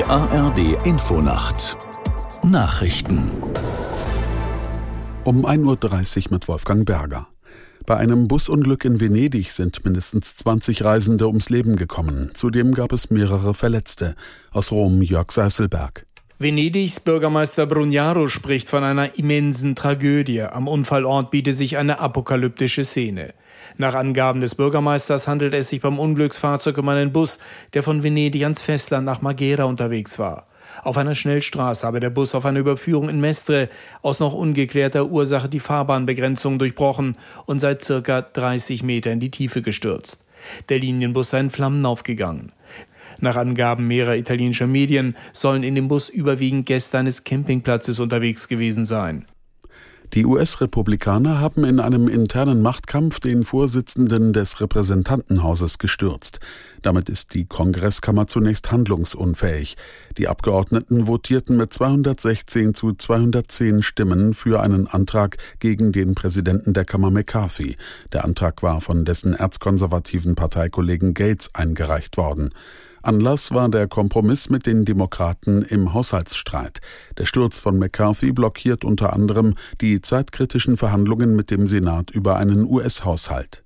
Die ARD Infonacht Nachrichten um 1.30 Uhr mit Wolfgang Berger. Bei einem Busunglück in Venedig sind mindestens 20 Reisende ums Leben gekommen. Zudem gab es mehrere Verletzte. Aus Rom Jörg Seißelberg. Venedigs Bürgermeister Brugnaro spricht von einer immensen Tragödie. Am Unfallort biete sich eine apokalyptische Szene. Nach Angaben des Bürgermeisters handelt es sich beim Unglücksfahrzeug um einen Bus, der von Venedig ans Festland nach Maghera unterwegs war. Auf einer Schnellstraße habe der Bus auf einer Überführung in Mestre aus noch ungeklärter Ursache die Fahrbahnbegrenzung durchbrochen und seit circa 30 Meter in die Tiefe gestürzt. Der Linienbus sei in Flammen aufgegangen. Nach Angaben mehrerer italienischer Medien sollen in dem Bus überwiegend Gäste eines Campingplatzes unterwegs gewesen sein. Die US-Republikaner haben in einem internen Machtkampf den Vorsitzenden des Repräsentantenhauses gestürzt. Damit ist die Kongresskammer zunächst handlungsunfähig. Die Abgeordneten votierten mit 216 zu 210 Stimmen für einen Antrag gegen den Präsidenten der Kammer McCarthy. Der Antrag war von dessen erzkonservativen Parteikollegen Gates eingereicht worden. Anlass war der Kompromiss mit den Demokraten im Haushaltsstreit. Der Sturz von McCarthy blockiert unter anderem die zeitkritischen Verhandlungen mit dem Senat über einen US-Haushalt.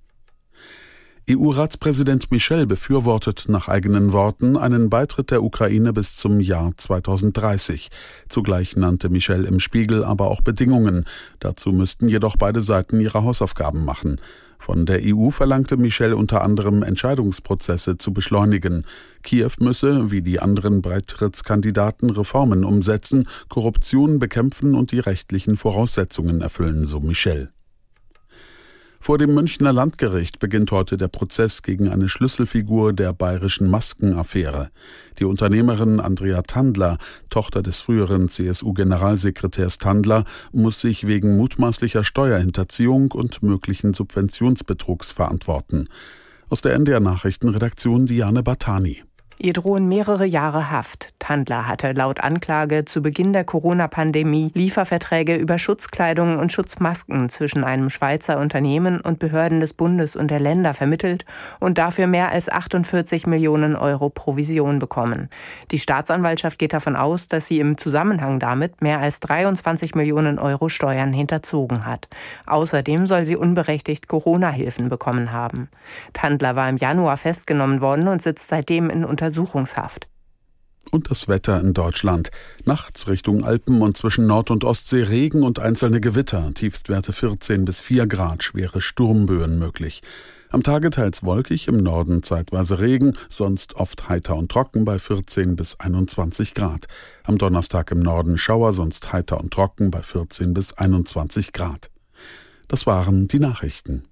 EU-Ratspräsident Michel befürwortet nach eigenen Worten einen Beitritt der Ukraine bis zum Jahr 2030. Zugleich nannte Michel im Spiegel aber auch Bedingungen. Dazu müssten jedoch beide Seiten ihre Hausaufgaben machen. Von der EU verlangte Michel unter anderem Entscheidungsprozesse zu beschleunigen. Kiew müsse, wie die anderen Beitrittskandidaten, Reformen umsetzen, Korruption bekämpfen und die rechtlichen Voraussetzungen erfüllen, so Michel. Vor dem Münchner Landgericht beginnt heute der Prozess gegen eine Schlüsselfigur der bayerischen Maskenaffäre. Die Unternehmerin Andrea Tandler, Tochter des früheren CSU-Generalsekretärs Tandler, muss sich wegen mutmaßlicher Steuerhinterziehung und möglichen Subventionsbetrugs verantworten. Aus der NDR Nachrichtenredaktion Diane Batani. Ihr drohen mehrere Jahre Haft. Tandler hatte laut Anklage zu Beginn der Corona-Pandemie Lieferverträge über Schutzkleidung und Schutzmasken zwischen einem Schweizer Unternehmen und Behörden des Bundes und der Länder vermittelt und dafür mehr als 48 Millionen Euro Provision bekommen. Die Staatsanwaltschaft geht davon aus, dass sie im Zusammenhang damit mehr als 23 Millionen Euro Steuern hinterzogen hat. Außerdem soll sie unberechtigt Corona-Hilfen bekommen haben. Tandler war im Januar festgenommen worden und sitzt seitdem in Unter Untersuchungshaft. Und das Wetter in Deutschland. Nachts Richtung Alpen und zwischen Nord- und Ostsee Regen und einzelne Gewitter. Tiefstwerte 14 bis 4 Grad, schwere Sturmböen möglich. Am Tage teils wolkig, im Norden zeitweise Regen, sonst oft heiter und trocken bei 14 bis 21 Grad. Am Donnerstag im Norden Schauer, sonst heiter und trocken bei 14 bis 21 Grad. Das waren die Nachrichten.